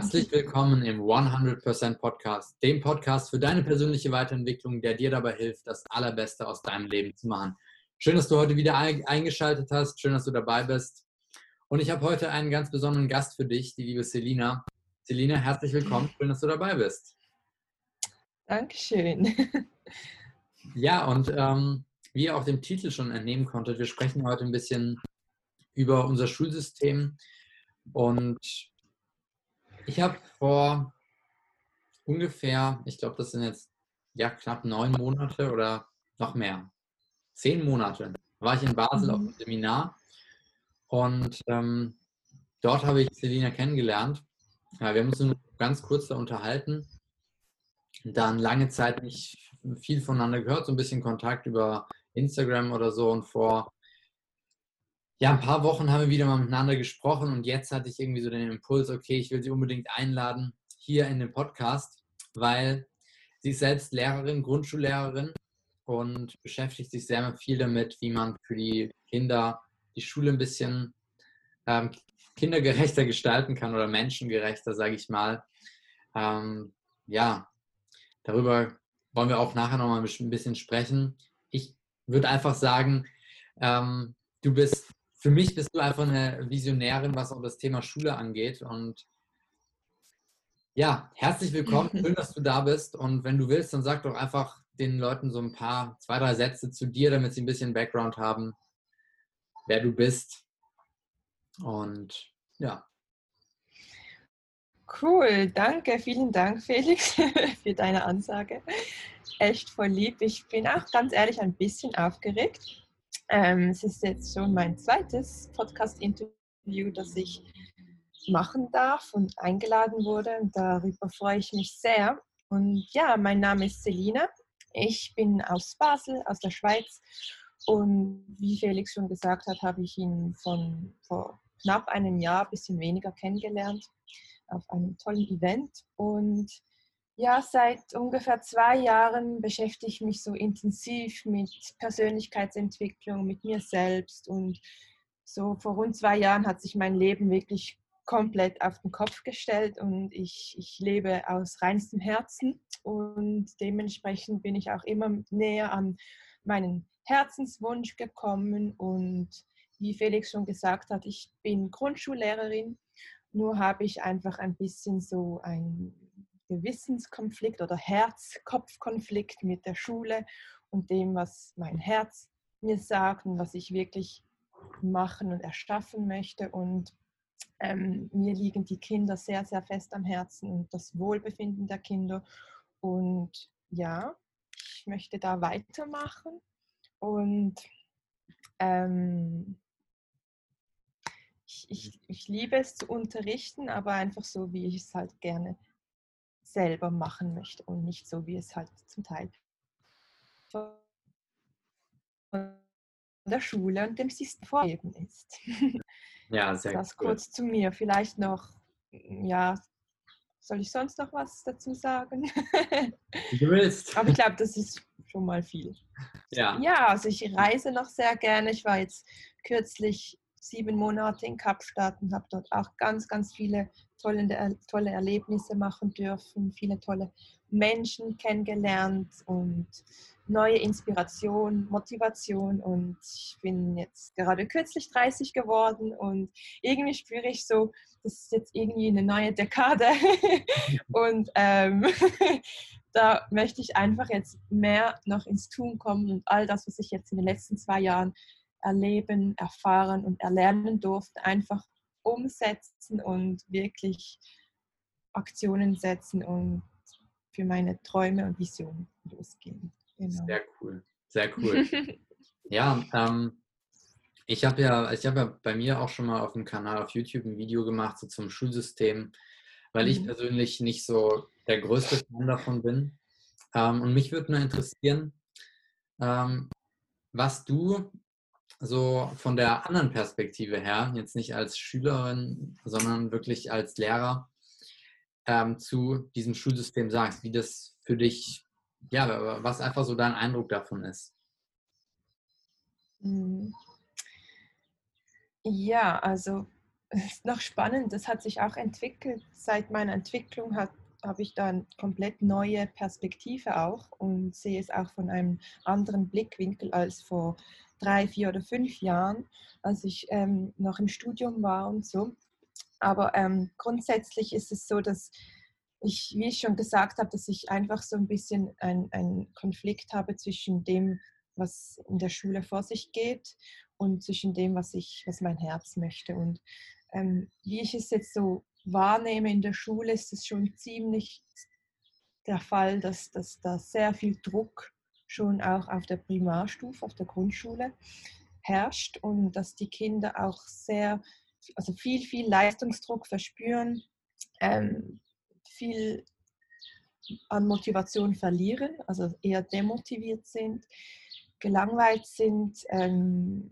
Herzlich willkommen im 100% Podcast, dem Podcast für deine persönliche Weiterentwicklung, der dir dabei hilft, das Allerbeste aus deinem Leben zu machen. Schön, dass du heute wieder eingeschaltet hast, schön, dass du dabei bist. Und ich habe heute einen ganz besonderen Gast für dich, die liebe Selina. Selina, herzlich willkommen, schön, dass du dabei bist. Dankeschön. Ja, und ähm, wie ihr auch dem Titel schon entnehmen konntet, wir sprechen heute ein bisschen über unser Schulsystem. Und ich habe vor ungefähr, ich glaube, das sind jetzt ja knapp neun Monate oder noch mehr, zehn Monate, war ich in Basel mhm. auf einem Seminar und ähm, dort habe ich Selina kennengelernt. Ja, wir haben uns nur ganz kurz da unterhalten, dann lange Zeit nicht viel voneinander gehört, so ein bisschen Kontakt über Instagram oder so und vor ja, ein paar Wochen haben wir wieder mal miteinander gesprochen und jetzt hatte ich irgendwie so den Impuls, okay, ich will sie unbedingt einladen hier in den Podcast, weil sie ist selbst Lehrerin, Grundschullehrerin und beschäftigt sich sehr viel damit, wie man für die Kinder die Schule ein bisschen ähm, kindergerechter gestalten kann oder menschengerechter, sage ich mal. Ähm, ja, darüber wollen wir auch nachher nochmal ein bisschen sprechen. Ich würde einfach sagen, ähm, du bist für mich bist du einfach eine Visionärin, was auch das Thema Schule angeht. Und ja, herzlich willkommen. Schön, dass du da bist. Und wenn du willst, dann sag doch einfach den Leuten so ein paar, zwei, drei Sätze zu dir, damit sie ein bisschen Background haben, wer du bist. Und ja. Cool, danke, vielen Dank, Felix, für deine Ansage. Echt voll lieb. Ich bin auch ganz ehrlich ein bisschen aufgeregt ähm, es ist jetzt schon mein zweites Podcast-Interview, das ich machen darf und eingeladen wurde. Darüber freue ich mich sehr. Und ja, mein Name ist Selina. Ich bin aus Basel, aus der Schweiz. Und wie Felix schon gesagt hat, habe ich ihn von vor knapp einem Jahr, ein bisschen weniger kennengelernt, auf einem tollen Event. Und ja, seit ungefähr zwei Jahren beschäftige ich mich so intensiv mit Persönlichkeitsentwicklung, mit mir selbst. Und so vor rund zwei Jahren hat sich mein Leben wirklich komplett auf den Kopf gestellt und ich, ich lebe aus reinstem Herzen. Und dementsprechend bin ich auch immer näher an meinen Herzenswunsch gekommen. Und wie Felix schon gesagt hat, ich bin Grundschullehrerin. Nur habe ich einfach ein bisschen so ein Gewissenskonflikt oder Herz-Kopf-Konflikt mit der Schule und dem, was mein Herz mir sagt und was ich wirklich machen und erschaffen möchte. Und ähm, mir liegen die Kinder sehr, sehr fest am Herzen und das Wohlbefinden der Kinder. Und ja, ich möchte da weitermachen. Und ähm, ich, ich, ich liebe es zu unterrichten, aber einfach so, wie ich es halt gerne selber machen möchte und nicht so, wie es halt zum Teil von der Schule und dem System vorgeben ist. Ja, sehr Das cool. kurz zu mir. Vielleicht noch, ja, soll ich sonst noch was dazu sagen? Du willst. Aber ich glaube, das ist schon mal viel. Ja. Ja, also ich reise noch sehr gerne. Ich war jetzt kürzlich sieben Monate in Kapstadt und habe dort auch ganz, ganz viele tolle, tolle Erlebnisse machen dürfen, viele tolle Menschen kennengelernt und neue Inspiration, Motivation. Und ich bin jetzt gerade kürzlich 30 geworden und irgendwie spüre ich so, das ist jetzt irgendwie eine neue Dekade. Und ähm, da möchte ich einfach jetzt mehr noch ins Tun kommen und all das, was ich jetzt in den letzten zwei Jahren erleben, erfahren und erlernen durfte, einfach umsetzen und wirklich Aktionen setzen und für meine Träume und Visionen losgehen. Genau. Sehr cool, sehr cool. ja, ähm, ich habe ja, ich habe ja bei mir auch schon mal auf dem Kanal auf YouTube ein Video gemacht so zum Schulsystem, weil ich mhm. persönlich nicht so der größte Fan davon bin. Ähm, und mich würde nur interessieren, ähm, was du so von der anderen Perspektive her, jetzt nicht als Schülerin, sondern wirklich als Lehrer, ähm, zu diesem Schulsystem sagst, wie das für dich, ja, was einfach so dein Eindruck davon ist. Hm. Ja, also ist noch spannend, das hat sich auch entwickelt. Seit meiner Entwicklung habe ich da eine komplett neue Perspektive auch und sehe es auch von einem anderen Blickwinkel als vor drei, vier oder fünf Jahren, als ich ähm, noch im Studium war und so. Aber ähm, grundsätzlich ist es so, dass ich, wie ich schon gesagt habe, dass ich einfach so ein bisschen einen Konflikt habe zwischen dem, was in der Schule vor sich geht und zwischen dem, was ich, was mein Herz möchte. Und ähm, wie ich es jetzt so wahrnehme in der Schule, ist es schon ziemlich der Fall, dass, dass da sehr viel Druck schon auch auf der Primarstufe, auf der Grundschule herrscht und dass die Kinder auch sehr, also viel, viel Leistungsdruck verspüren, ähm, viel an Motivation verlieren, also eher demotiviert sind, gelangweilt sind, ähm,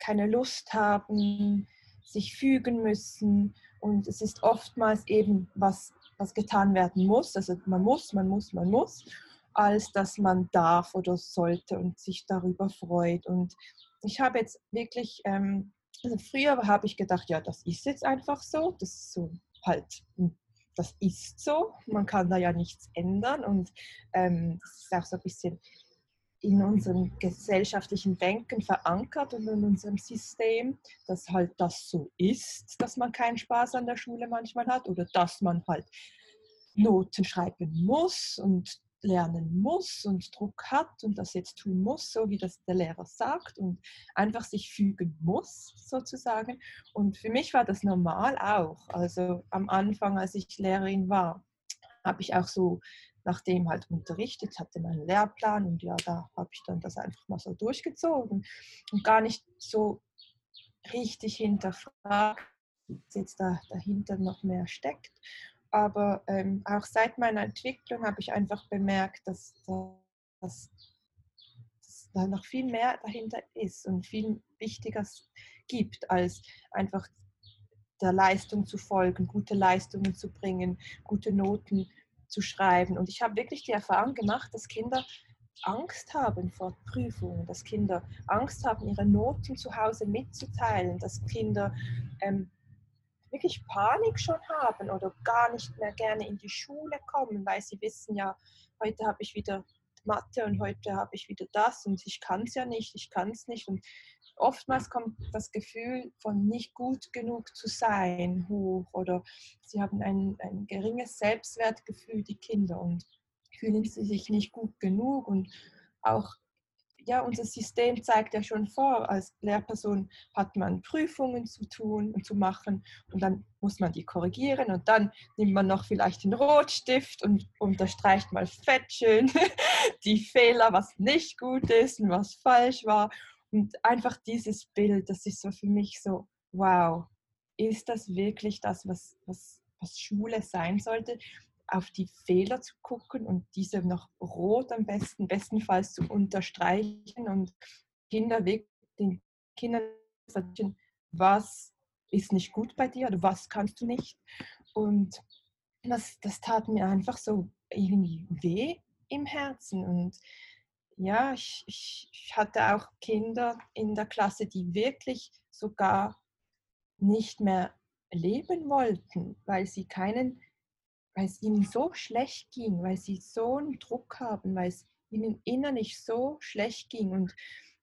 keine Lust haben, sich fügen müssen. Und es ist oftmals eben, was, was getan werden muss. Also man muss, man muss, man muss, als dass man darf oder sollte und sich darüber freut. Und ich habe jetzt wirklich, ähm, also früher habe ich gedacht, ja, das ist jetzt einfach so. Das ist so halt, hm, das ist so. Man kann da ja nichts ändern. Und ähm, das ist auch so ein bisschen in unserem gesellschaftlichen Denken verankert und in unserem System, dass halt das so ist, dass man keinen Spaß an der Schule manchmal hat oder dass man halt Noten schreiben muss und lernen muss und Druck hat und das jetzt tun muss, so wie das der Lehrer sagt und einfach sich fügen muss sozusagen. Und für mich war das normal auch. Also am Anfang, als ich Lehrerin war, habe ich auch so nachdem halt unterrichtet, hatte meinen Lehrplan und ja, da habe ich dann das einfach mal so durchgezogen und gar nicht so richtig hinterfragt, was jetzt da dahinter noch mehr steckt. Aber ähm, auch seit meiner Entwicklung habe ich einfach bemerkt, dass, dass, dass da noch viel mehr dahinter ist und viel Wichtiges gibt, als einfach der Leistung zu folgen, gute Leistungen zu bringen, gute Noten zu schreiben. Und ich habe wirklich die Erfahrung gemacht, dass Kinder Angst haben vor Prüfungen, dass Kinder Angst haben, ihre Noten zu Hause mitzuteilen, dass Kinder ähm, wirklich Panik schon haben oder gar nicht mehr gerne in die Schule kommen, weil sie wissen ja, heute habe ich wieder Mathe und heute habe ich wieder das und ich kann es ja nicht, ich kann es nicht. Und oftmals kommt das Gefühl von nicht gut genug zu sein hoch oder sie haben ein, ein geringes Selbstwertgefühl, die Kinder, und fühlen sie sich nicht gut genug und auch ja, unser System zeigt ja schon vor, als Lehrperson hat man Prüfungen zu tun und zu machen und dann muss man die korrigieren und dann nimmt man noch vielleicht den Rotstift und unterstreicht mal fettschön die Fehler, was nicht gut ist und was falsch war. Und einfach dieses Bild, das ist so für mich so, wow, ist das wirklich das, was, was, was Schule sein sollte? Auf die Fehler zu gucken und diese noch rot am besten, bestenfalls zu unterstreichen und Kinder den Kindern sagen, was ist nicht gut bei dir oder was kannst du nicht. Und das, das tat mir einfach so irgendwie weh im Herzen. Und ja, ich, ich, hatte auch Kinder in der Klasse, die wirklich sogar nicht mehr leben wollten, weil sie keinen, weil es ihnen so schlecht ging, weil sie so einen Druck haben, weil es ihnen innerlich so schlecht ging und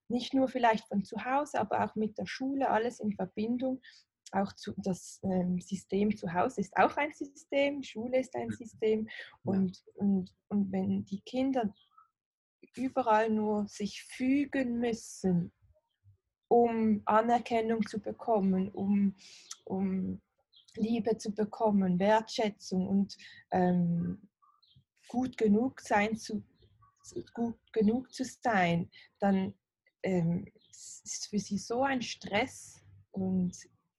nicht nur vielleicht von zu Hause, aber auch mit der Schule, alles in Verbindung. Auch zu, das ähm, System zu Hause ist auch ein System, Schule ist ein System. Und, und, und wenn die Kinder überall nur sich fügen müssen, um Anerkennung zu bekommen, um, um Liebe zu bekommen, Wertschätzung und ähm, gut genug sein zu gut genug zu sein, dann ähm, ist für sie so ein Stress und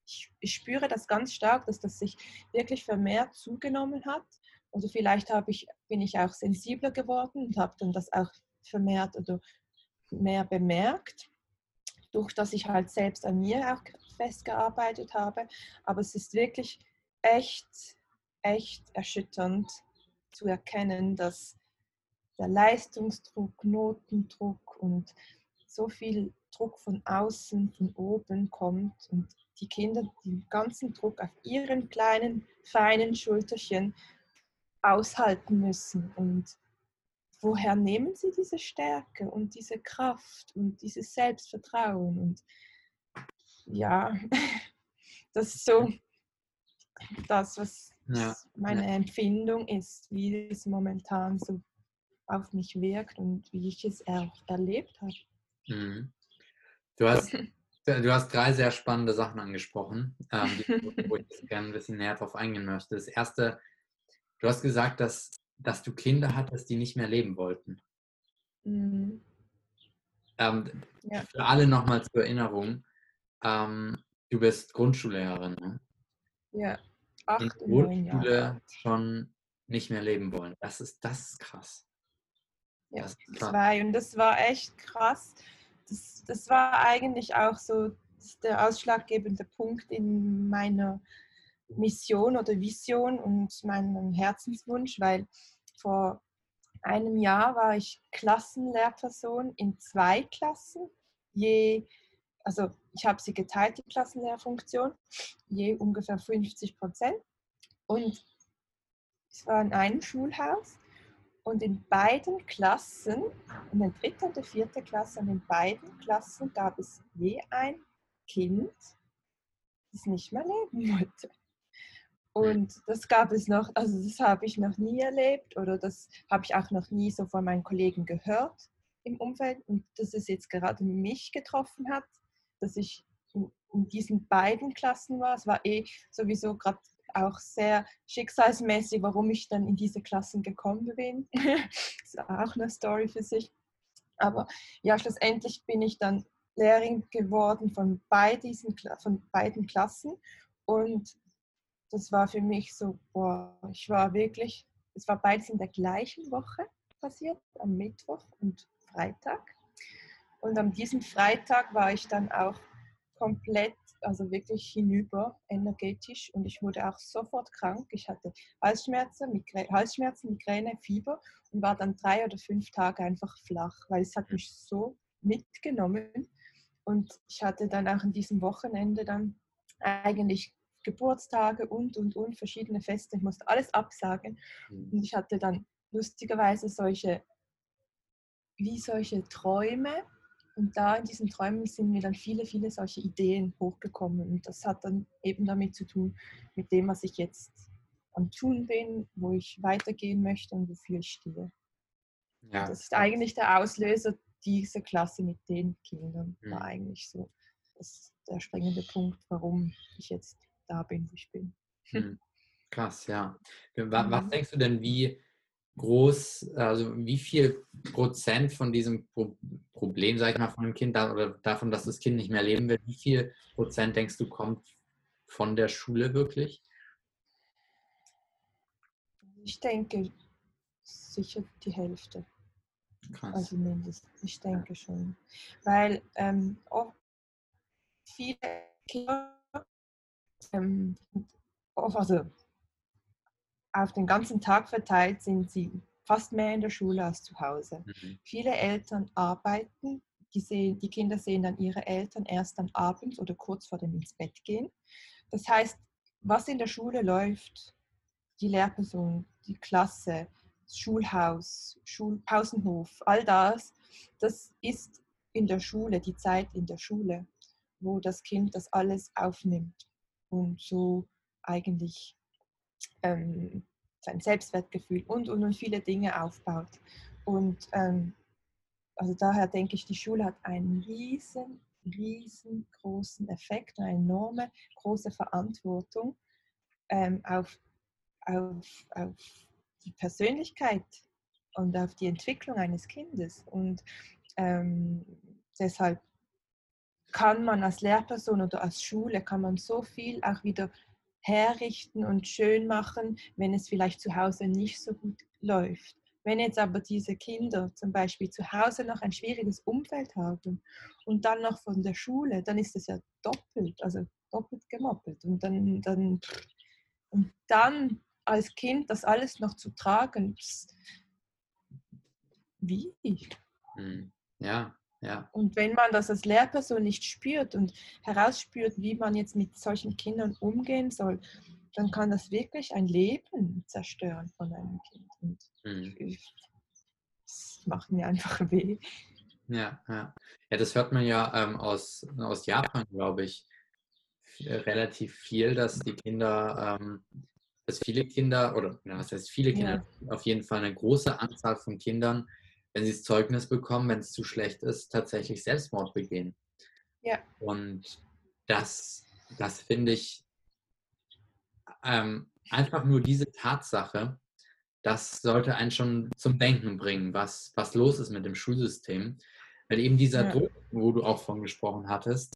ich, ich, spüre das ganz stark, dass das sich wirklich vermehrt zugenommen hat. Oder vielleicht ich, bin ich auch sensibler geworden und habe dann das auch vermehrt oder mehr bemerkt, durch dass ich halt selbst an mir auch festgearbeitet habe. Aber es ist wirklich echt, echt erschütternd zu erkennen, dass der Leistungsdruck, Notendruck und so viel Druck von außen, von oben kommt und die Kinder den ganzen Druck auf ihren kleinen, feinen Schulterchen aushalten müssen. Und woher nehmen sie diese Stärke und diese Kraft und dieses Selbstvertrauen? Und ja, das ist so das, was ja. meine Empfindung ist, wie es momentan so auf mich wirkt und wie ich es er erlebt habe. Mhm. Du hast Du hast drei sehr spannende Sachen angesprochen, ähm, wo ich gerne ein bisschen näher drauf eingehen möchte. Das erste, du hast gesagt, dass, dass du Kinder hattest, die nicht mehr leben wollten. Mhm. Ähm, ja. Für alle nochmal zur Erinnerung, ähm, du bist Grundschullehrerin. Ne? Ja, acht In Grundschule schon nicht mehr leben wollen. Das ist, das ist krass. Ja, das ist krass. zwei. Und das war echt krass das, das war eigentlich auch so der ausschlaggebende Punkt in meiner Mission oder Vision und meinem Herzenswunsch, weil vor einem Jahr war ich Klassenlehrperson in zwei Klassen, je, also ich habe sie geteilt, die Klassenlehrfunktion, je ungefähr 50 Prozent. Und es war in einem Schulhaus und in beiden Klassen, in der dritten und der vierten Klasse, und in beiden Klassen gab es je ein Kind, das nicht mehr leben wollte. Und das gab es noch, also das habe ich noch nie erlebt oder das habe ich auch noch nie so von meinen Kollegen gehört im Umfeld und dass es jetzt gerade mich getroffen hat, dass ich in, in diesen beiden Klassen war. Es war eh sowieso gerade auch sehr schicksalsmäßig, warum ich dann in diese Klassen gekommen bin. das ist auch eine Story für sich. Aber ja, schlussendlich bin ich dann Lehrerin geworden von, bei diesen, von beiden Klassen. Und das war für mich so, boah, ich war wirklich, es war beides in der gleichen Woche passiert, am Mittwoch und Freitag. Und an diesem Freitag war ich dann auch komplett also wirklich hinüber energetisch und ich wurde auch sofort krank. Ich hatte Halsschmerzen, Migrä Halsschmerzen, Migräne, Fieber und war dann drei oder fünf Tage einfach flach, weil es hat mich so mitgenommen. Und ich hatte dann auch an diesem Wochenende dann eigentlich Geburtstage und, und, und, verschiedene Feste. Ich musste alles absagen. Mhm. Und ich hatte dann lustigerweise solche, wie solche Träume, und da in diesen Träumen sind mir dann viele, viele solche Ideen hochgekommen. Und das hat dann eben damit zu tun, mit dem, was ich jetzt am Tun bin, wo ich weitergehen möchte und wofür ich stehe. Ja. Das ist eigentlich der Auslöser dieser Klasse mit den Kindern. Mhm. War eigentlich so das der springende Punkt, warum ich jetzt da bin, wo ich bin. Mhm. Krass, ja. Was mhm. denkst du denn, wie groß, also wie viel Prozent von diesem Problem, sag ich mal, von dem Kind oder davon, dass das Kind nicht mehr leben wird, wie viel Prozent denkst du, kommt von der Schule wirklich? Ich denke sicher die Hälfte. Krass. Also mindestens, ich denke schon. Weil ähm, viele Kinder, ähm, also auf den ganzen Tag verteilt sind sie fast mehr in der Schule als zu Hause. Mhm. Viele Eltern arbeiten, die, sehen, die Kinder sehen dann ihre Eltern erst dann abends oder kurz vor dem ins Bett gehen. Das heißt, was in der Schule läuft, die Lehrperson, die Klasse, das Schulhaus, Schulpausenhof, all das, das ist in der Schule, die Zeit in der Schule, wo das Kind das alles aufnimmt und so eigentlich ähm, sein Selbstwertgefühl und, und, und viele Dinge aufbaut. Und ähm, also daher denke ich, die Schule hat einen riesen, riesengroßen Effekt, eine enorme große Verantwortung ähm, auf, auf, auf die Persönlichkeit und auf die Entwicklung eines Kindes. Und ähm, deshalb kann man als Lehrperson oder als Schule, kann man so viel auch wieder herrichten und schön machen, wenn es vielleicht zu Hause nicht so gut läuft. Wenn jetzt aber diese Kinder zum Beispiel zu Hause noch ein schwieriges Umfeld haben und dann noch von der Schule, dann ist es ja doppelt, also doppelt gemoppelt. Und dann, dann, und dann als Kind das alles noch zu tragen, wie? Hm. Ja, ja. Und wenn man das als Lehrperson nicht spürt und herausspürt, wie man jetzt mit solchen Kindern umgehen soll, dann kann das wirklich ein Leben zerstören von einem Kind. Und mhm. das macht mir einfach weh. Ja, ja. ja das hört man ja ähm, aus, aus Japan, glaube ich, relativ viel, dass die Kinder, ähm, dass viele Kinder, oder ja, was heißt viele Kinder, ja. auf jeden Fall eine große Anzahl von Kindern, wenn sie das Zeugnis bekommen, wenn es zu schlecht ist, tatsächlich Selbstmord begehen. Ja. Und das, das finde ich ähm, einfach nur diese Tatsache, das sollte einen schon zum Denken bringen, was, was los ist mit dem Schulsystem. Weil eben dieser ja. Druck, wo du auch von gesprochen hattest,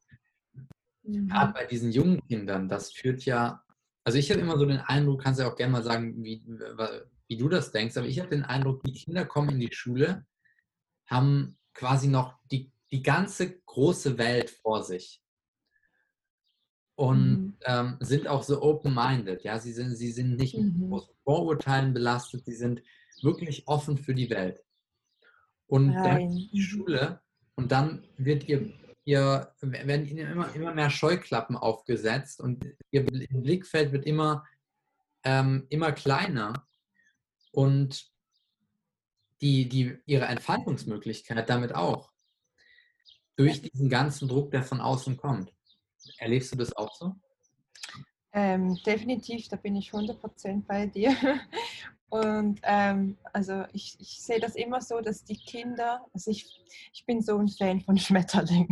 mhm. gerade bei diesen jungen Kindern, das führt ja, also ich habe immer so den Eindruck, kannst ja auch gerne mal sagen, wie, wie du das denkst, aber ich habe den Eindruck, die Kinder kommen in die Schule, haben quasi noch die, die ganze große Welt vor sich und mhm. ähm, sind auch so open-minded. Ja, sie sind, sie sind nicht mhm. mit Vorurteilen belastet, sie sind wirklich offen für die Welt. Und Nein. dann die mhm. Schule und dann wird ihr, ihr werden ihnen immer, immer mehr Scheuklappen aufgesetzt und ihr Blickfeld wird immer, ähm, immer kleiner und die, die, ihre Entfaltungsmöglichkeit damit auch. Durch diesen ganzen Druck, der von außen kommt. Erlebst du das auch so? Ähm, definitiv, da bin ich 100% bei dir. Und ähm, also ich, ich sehe das immer so, dass die Kinder, also ich, ich bin so ein Fan von Schmetterlingen.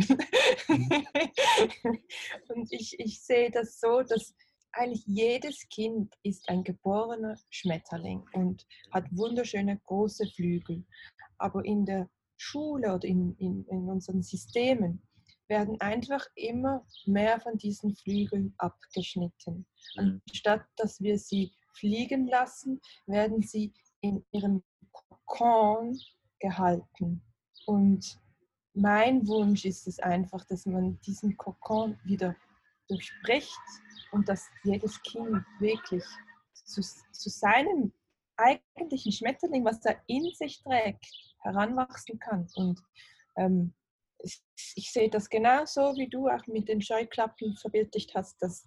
Mhm. Und ich, ich sehe das so, dass eigentlich jedes Kind ist ein geborener Schmetterling und hat wunderschöne große Flügel. Aber in der Schule oder in, in, in unseren Systemen werden einfach immer mehr von diesen Flügeln abgeschnitten. Mhm. Anstatt dass wir sie fliegen lassen, werden sie in ihrem Kokon gehalten. Und mein Wunsch ist es einfach, dass man diesen Kokon wieder durchbricht und dass jedes Kind wirklich zu, zu seinem eigentlichen Schmetterling, was er in sich trägt, heranwachsen kann. Und ähm, ich, sehe das genauso, wie du auch mit den Scheuklappen verbildlicht hast, dass,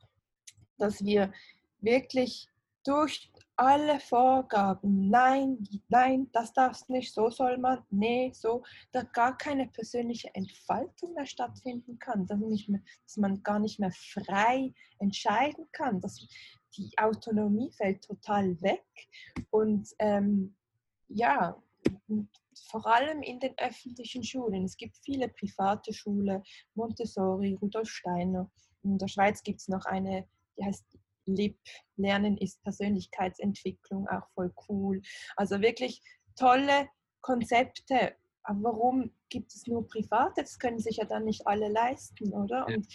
dass wir wirklich durch alle Vorgaben, nein, nein, das darf nicht, so soll man, nee, so, da gar keine persönliche Entfaltung mehr stattfinden kann, dass, nicht mehr, dass man gar nicht mehr frei entscheiden kann, dass die Autonomie fällt total weg und ähm, ja, vor allem in den öffentlichen Schulen. Es gibt viele private Schulen, Montessori, Rudolf Steiner. In der Schweiz gibt es noch eine, die heißt LIP, Lernen ist Persönlichkeitsentwicklung, auch voll cool. Also wirklich tolle Konzepte. Aber warum gibt es nur private? Das können sich ja dann nicht alle leisten, oder? Und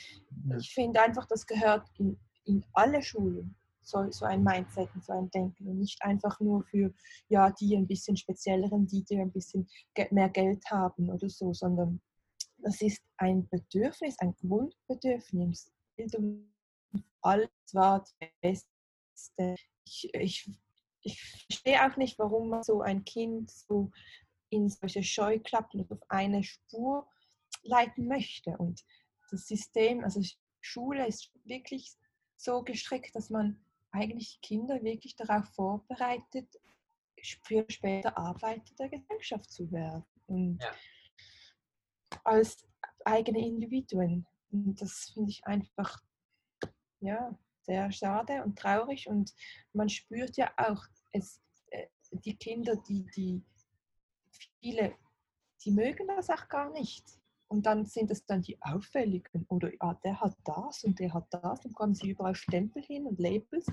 ich finde einfach, das gehört in, in alle Schulen so, so ein Mindset und so ein Denken und nicht einfach nur für ja, die ein bisschen spezielleren, die, die ein bisschen mehr Geld haben oder so, sondern das ist ein Bedürfnis, ein Grundbedürfnis. Bildung alles war das Beste. Ich, ich, ich verstehe auch nicht, warum man so ein Kind so in solche Scheuklappen auf eine Spur leiten möchte. Und das System, also Schule ist wirklich so gestrickt, dass man eigentlich Kinder wirklich darauf vorbereitet, für später Arbeiter der Gesellschaft zu werden. Und ja. als eigene Individuen. Und das finde ich einfach ja, sehr schade und traurig. Und man spürt ja auch, es, äh, die Kinder, die, die viele, die mögen das auch gar nicht. Und dann sind es dann die auffälligen oder ja, der hat das und der hat das. Dann kommen sie überall Stempel hin und Labels.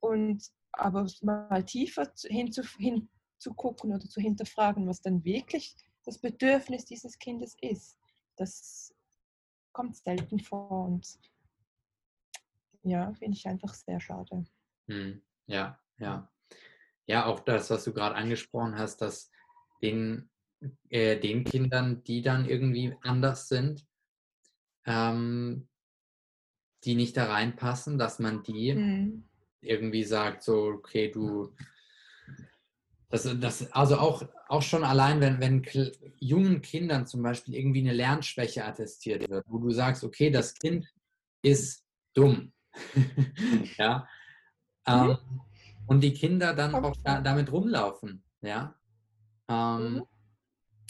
Und aber mal tiefer hinzugucken oder zu hinterfragen, was dann wirklich das Bedürfnis dieses Kindes ist, das kommt selten vor und ja, finde ich einfach sehr schade. Hm, ja, ja. Ja, auch das, was du gerade angesprochen hast, dass den äh, den Kindern, die dann irgendwie anders sind, ähm, die nicht da reinpassen, dass man die mhm. irgendwie sagt, so, okay, du, Das, das, also auch, auch schon allein, wenn, wenn jungen Kindern zum Beispiel irgendwie eine Lernschwäche attestiert wird, wo du sagst, okay, das Kind ist dumm. ja. Mhm. Ähm, und die Kinder dann auch da, damit rumlaufen, ja. Ähm, mhm.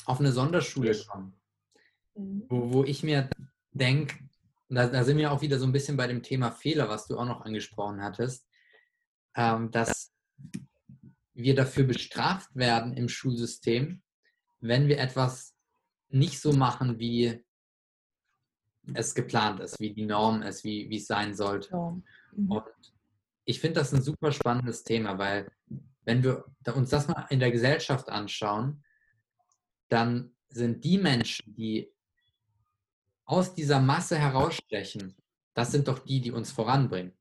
Auf eine Sonderschule kommen. Mhm. Wo, wo ich mir denke, da, da, sind wir auch wieder so ein bisschen bei dem Thema Fehler, was du auch noch angesprochen hattest, ähm, dass wir dafür bestraft werden im Schulsystem, wenn wir etwas nicht so machen, wie es geplant ist, wie die Norm ist, wie, wie es sein sollte. Mhm. Und ich finde das ein super spannendes Thema, weil wenn wir uns das mal in der Gesellschaft anschauen, dann sind die Menschen, die aus dieser Masse herausstechen, das sind doch die, die uns voranbringen.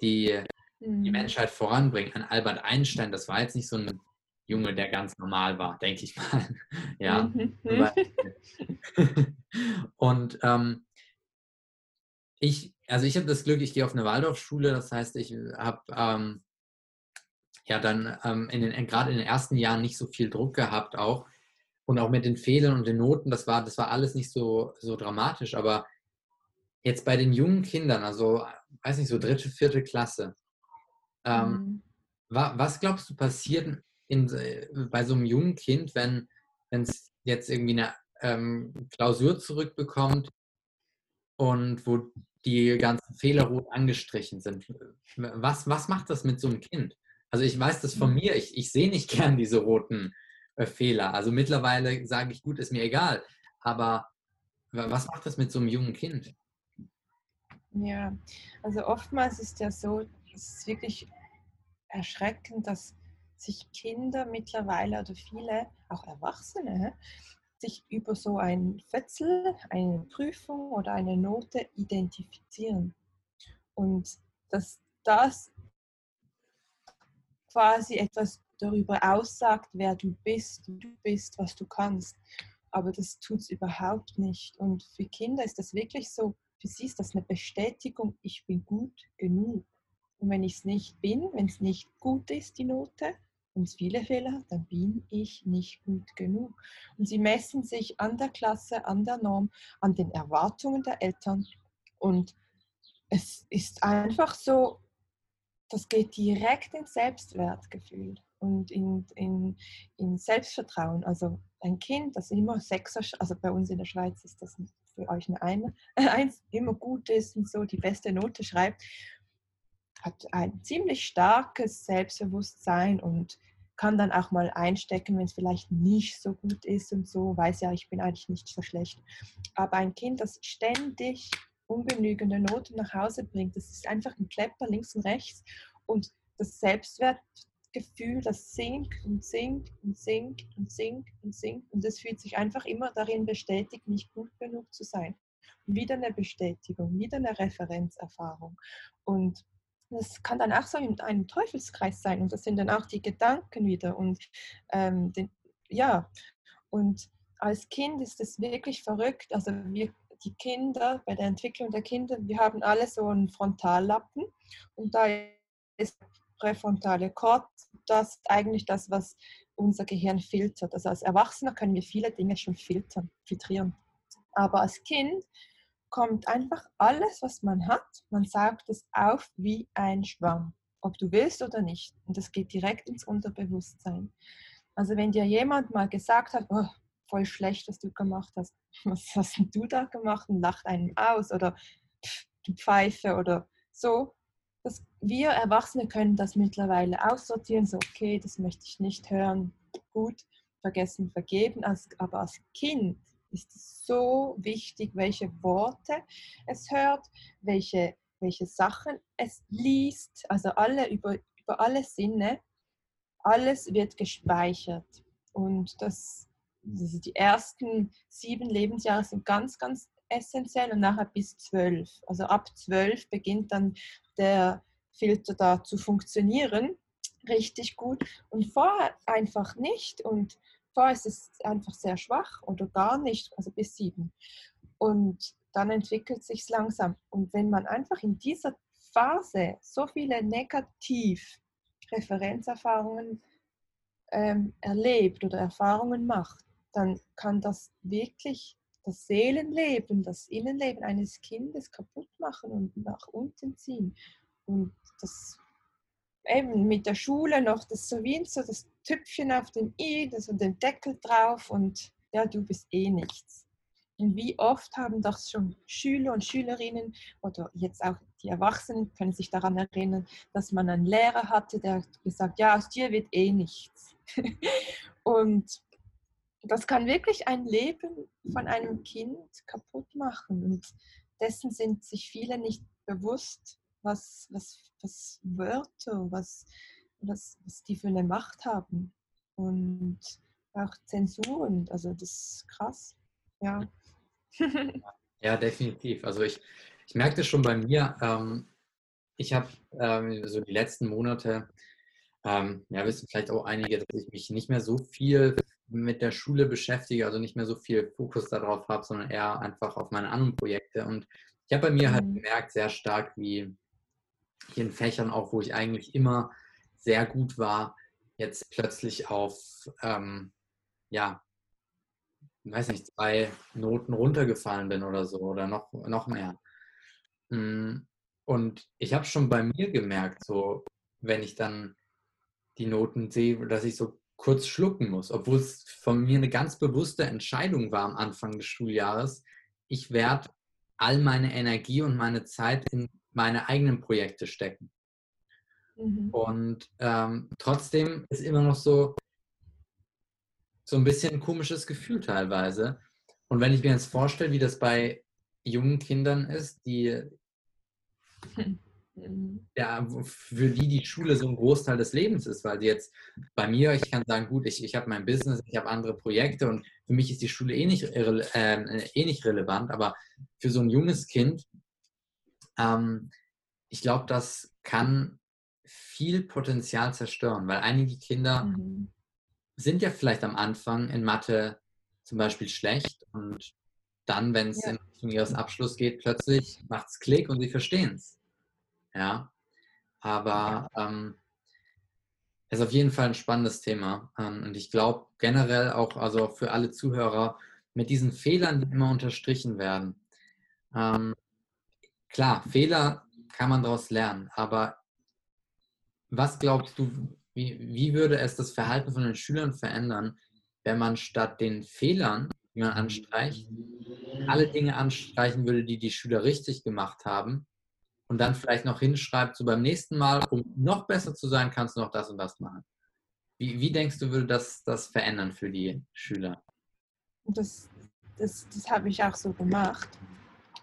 Die die mhm. Menschheit voranbringen. An Albert Einstein, das war jetzt nicht so ein Junge, der ganz normal war, denke ich mal. ja. Mhm. Und ähm, ich, also ich habe das Glück, ich gehe auf eine Waldorfschule, das heißt, ich habe ähm, ja dann ähm, in den, gerade in den ersten Jahren nicht so viel Druck gehabt auch. Und auch mit den Fehlern und den Noten, das war, das war alles nicht so, so dramatisch. Aber jetzt bei den jungen Kindern, also weiß nicht, so dritte, vierte Klasse, ähm, mhm. Was glaubst du passiert in, bei so einem jungen Kind, wenn es jetzt irgendwie eine ähm, Klausur zurückbekommt und wo die ganzen Fehler rot angestrichen sind? Was, was macht das mit so einem Kind? Also ich weiß das von mhm. mir, ich, ich sehe nicht gern diese roten äh, Fehler. Also mittlerweile sage ich, gut, ist mir egal. Aber was macht das mit so einem jungen Kind? Ja, also oftmals ist ja so, es ist wirklich erschreckend, dass sich Kinder mittlerweile oder viele, auch Erwachsene, sich über so ein Fetzel, eine Prüfung oder eine Note identifizieren. Und dass das quasi etwas darüber aussagt, wer du bist, wie du bist, was du kannst. Aber das tut es überhaupt nicht. Und für Kinder ist das wirklich so, für sie ist das eine Bestätigung, ich bin gut genug. Und wenn ich es nicht bin, wenn es nicht gut ist, die Note, es viele Fehler dann bin ich nicht gut genug. Und sie messen sich an der Klasse, an der Norm, an den Erwartungen der Eltern. Und es ist einfach so, das geht direkt ins Selbstwertgefühl und in, in, in Selbstvertrauen. Also ein Kind, das immer Sechser, also bei uns in der Schweiz ist das für euch eine, eins immer gut ist und so die beste Note schreibt, hat ein ziemlich starkes Selbstbewusstsein und kann dann auch mal einstecken, wenn es vielleicht nicht so gut ist und so, weiß ja, ich bin eigentlich nicht so schlecht. Aber ein Kind, das ständig ungenügende Noten nach Hause bringt, das ist einfach ein Klepper links und rechts und das Selbstwertgefühl, das sinkt und sinkt und sinkt und sinkt und sinkt und es fühlt sich einfach immer darin bestätigt, nicht gut genug zu sein. wieder eine Bestätigung, wieder eine Referenzerfahrung und das kann dann auch so in einem Teufelskreis sein und das sind dann auch die Gedanken wieder und ähm, den, ja und als Kind ist es wirklich verrückt. Also wir, die Kinder, bei der Entwicklung der Kinder, wir haben alle so einen Frontallappen und da ist präfrontale Kortex, das ist eigentlich das, was unser Gehirn filtert. Also als Erwachsener können wir viele Dinge schon filtern, filtrieren. Aber als Kind kommt einfach alles, was man hat, man saugt es auf wie ein Schwamm, ob du willst oder nicht. Und das geht direkt ins Unterbewusstsein. Also wenn dir jemand mal gesagt hat, oh, voll schlecht, was du gemacht hast, was hast du da gemacht und lacht einen aus oder du Pfeife oder so. Das, wir Erwachsene können das mittlerweile aussortieren, so okay, das möchte ich nicht hören, gut, vergessen, vergeben, aber als Kind ist so wichtig, welche Worte es hört, welche, welche Sachen es liest, also alle über, über alle Sinne, alles wird gespeichert. Und das, die ersten sieben Lebensjahre sind ganz, ganz essentiell und nachher bis zwölf. Also ab zwölf beginnt dann der Filter da zu funktionieren, richtig gut und vorher einfach nicht. Und ist es einfach sehr schwach oder gar nicht, also bis sieben. Und dann entwickelt sich es langsam. Und wenn man einfach in dieser Phase so viele Negativ-Referenzerfahrungen ähm, erlebt oder Erfahrungen macht, dann kann das wirklich das Seelenleben, das Innenleben eines Kindes kaputt machen und nach unten ziehen. Und das eben mit der Schule noch, das so wie so das Tüpfchen auf dem i, das und den Deckel drauf und ja, du bist eh nichts. Und wie oft haben das schon Schüler und Schülerinnen oder jetzt auch die Erwachsenen können sich daran erinnern, dass man einen Lehrer hatte, der gesagt, ja, aus dir wird eh nichts. und das kann wirklich ein Leben von einem Kind kaputt machen. Und dessen sind sich viele nicht bewusst, was, was, was Wörter, was, was, was die für eine Macht haben. Und auch Zensuren, also das ist krass. Ja. ja, definitiv. Also ich, ich merke das schon bei mir. Ähm, ich habe ähm, so die letzten Monate, ähm, ja, wissen vielleicht auch einige, dass ich mich nicht mehr so viel mit der Schule beschäftige, also nicht mehr so viel Fokus darauf habe, sondern eher einfach auf meine anderen Projekte. Und ich habe bei mir halt mhm. gemerkt, sehr stark, wie hier in Fächern auch, wo ich eigentlich immer sehr gut war, jetzt plötzlich auf, ähm, ja, weiß nicht, zwei Noten runtergefallen bin oder so oder noch, noch mehr. Mm, und ich habe schon bei mir gemerkt, so, wenn ich dann die Noten sehe, dass ich so kurz schlucken muss, obwohl es von mir eine ganz bewusste Entscheidung war am Anfang des Schuljahres. Ich werde all meine Energie und meine Zeit in meine eigenen Projekte stecken. Mhm. Und ähm, trotzdem ist immer noch so, so ein bisschen ein komisches Gefühl teilweise. Und wenn ich mir jetzt vorstelle, wie das bei jungen Kindern ist, die ja, für die die Schule so ein Großteil des Lebens ist, weil die jetzt bei mir, ich kann sagen, gut, ich, ich habe mein Business, ich habe andere Projekte und für mich ist die Schule eh nicht, äh, eh nicht relevant, aber für so ein junges Kind ähm, ich glaube, das kann viel Potenzial zerstören, weil einige Kinder mhm. sind ja vielleicht am Anfang in Mathe zum Beispiel schlecht und dann, wenn es ja. in Richtung ihres Abschluss geht, plötzlich macht es Klick und sie verstehen es. Ja, aber ähm, ist auf jeden Fall ein spannendes Thema ähm, und ich glaube generell auch, also für alle Zuhörer, mit diesen Fehlern, die immer unterstrichen werden, ähm, Klar, Fehler kann man daraus lernen, aber was glaubst du, wie, wie würde es das Verhalten von den Schülern verändern, wenn man statt den Fehlern, die man anstreicht, alle Dinge anstreichen würde, die die Schüler richtig gemacht haben und dann vielleicht noch hinschreibt, so beim nächsten Mal, um noch besser zu sein, kannst du noch das und das machen. Wie, wie denkst du, würde das das verändern für die Schüler? Das, das, das habe ich auch so gemacht.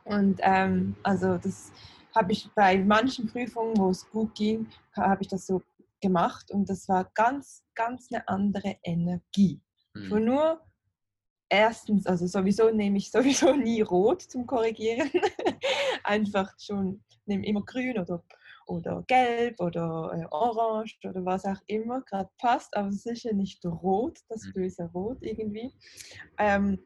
Und ähm, also das habe ich bei manchen Prüfungen, wo es gut ging, habe ich das so gemacht und das war ganz, ganz eine andere Energie. Mhm. Nur erstens, also sowieso nehme ich sowieso nie rot zum Korrigieren. Einfach schon, nehme immer grün oder, oder gelb oder äh, orange oder was auch immer gerade passt, aber sicher nicht rot, das mhm. böse Rot irgendwie. Ähm,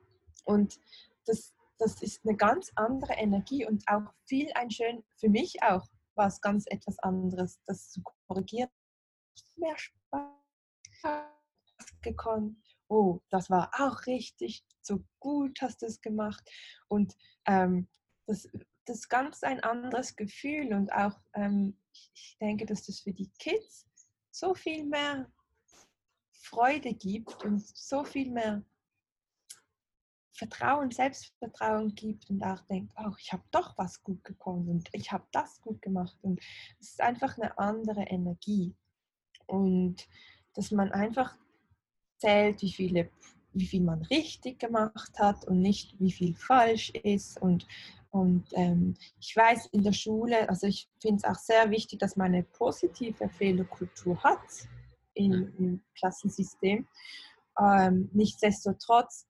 und das, das ist eine ganz andere Energie und auch viel ein schön, für mich auch war es ganz etwas anderes, das zu korrigieren. Mehr Spaß gekonnt. Oh, das war auch richtig, so gut hast du es gemacht. Und ähm, das, das ist ganz ein anderes Gefühl und auch, ähm, ich denke, dass das für die Kids so viel mehr Freude gibt und so viel mehr Vertrauen, Selbstvertrauen gibt und auch denkt, oh, ich habe doch was gut gekommen und ich habe das gut gemacht. Und es ist einfach eine andere Energie. Und dass man einfach zählt, wie, viele, wie viel man richtig gemacht hat und nicht, wie viel falsch ist. Und, und ähm, ich weiß in der Schule, also ich finde es auch sehr wichtig, dass man eine positive Fehlerkultur hat im, im Klassensystem. Ähm, nichtsdestotrotz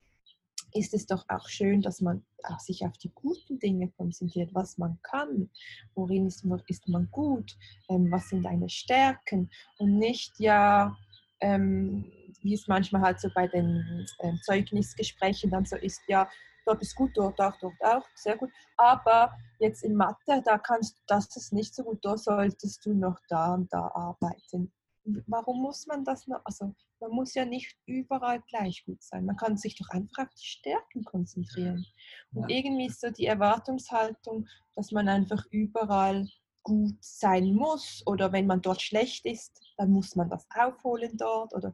ist es doch auch schön, dass man auch sich auf die guten Dinge konzentriert, was man kann, worin ist man, ist man gut, ähm, was sind deine Stärken und nicht ja, ähm, wie es manchmal halt so bei den ähm, Zeugnisgesprächen dann so ist, ja, dort ist gut, dort auch, dort auch, sehr gut, aber jetzt in Mathe, da kannst du, das ist nicht so gut, da solltest du noch da und da arbeiten. Warum muss man das noch? Also man muss ja nicht überall gleich gut sein. Man kann sich doch einfach auf die Stärken konzentrieren. Und ja. irgendwie ist so die Erwartungshaltung, dass man einfach überall gut sein muss oder wenn man dort schlecht ist, dann muss man das aufholen dort oder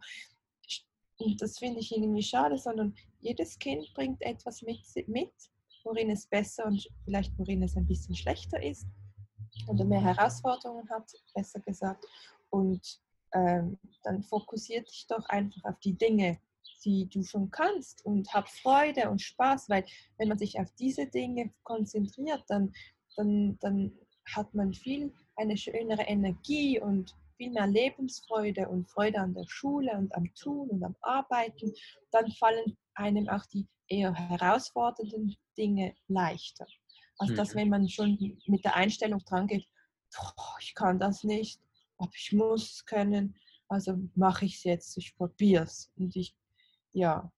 und das finde ich irgendwie schade, sondern jedes Kind bringt etwas mit, mit, worin es besser und vielleicht worin es ein bisschen schlechter ist oder mehr Herausforderungen hat, besser gesagt. Und ähm, dann fokussiert dich doch einfach auf die Dinge, die du schon kannst und hab Freude und Spaß, weil wenn man sich auf diese Dinge konzentriert, dann, dann, dann hat man viel eine schönere Energie und viel mehr Lebensfreude und Freude an der Schule und am Tun und am Arbeiten. Dann fallen einem auch die eher herausfordernden Dinge leichter. Als dass, mhm. wenn man schon mit der Einstellung dran geht, ich kann das nicht, aber ich muss können, also mache ich es jetzt, ich probiere es. Und ich, ja,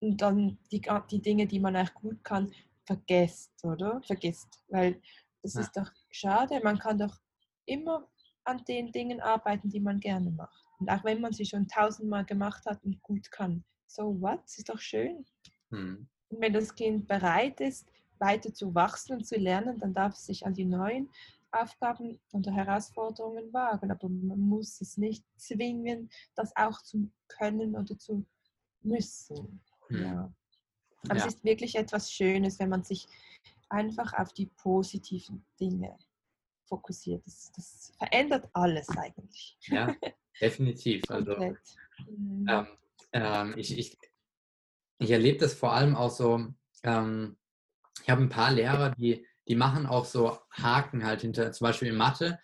und dann die, die Dinge, die man eigentlich gut kann, vergesst, oder? Vergisst, weil das ja. ist doch schade. Man kann doch immer an den Dingen arbeiten, die man gerne macht. Und auch wenn man sie schon tausendmal gemacht hat und gut kann. So what? Ist doch schön. Hm. Und wenn das Kind bereit ist, weiter zu wachsen und zu lernen, dann darf es sich an die neuen Aufgaben und Herausforderungen wagen. Aber man muss es nicht zwingen, das auch zu können oder zu müssen. Hm. Ja. Aber ja. es ist wirklich etwas Schönes, wenn man sich einfach auf die positiven Dinge fokussiert. Das, das verändert alles eigentlich. Ja, definitiv. also, mhm. ähm, ähm, ich, ich, ich erlebe das vor allem auch so, ähm, ich habe ein paar Lehrer, die, die machen auch so Haken halt hinter, zum Beispiel in Mathe.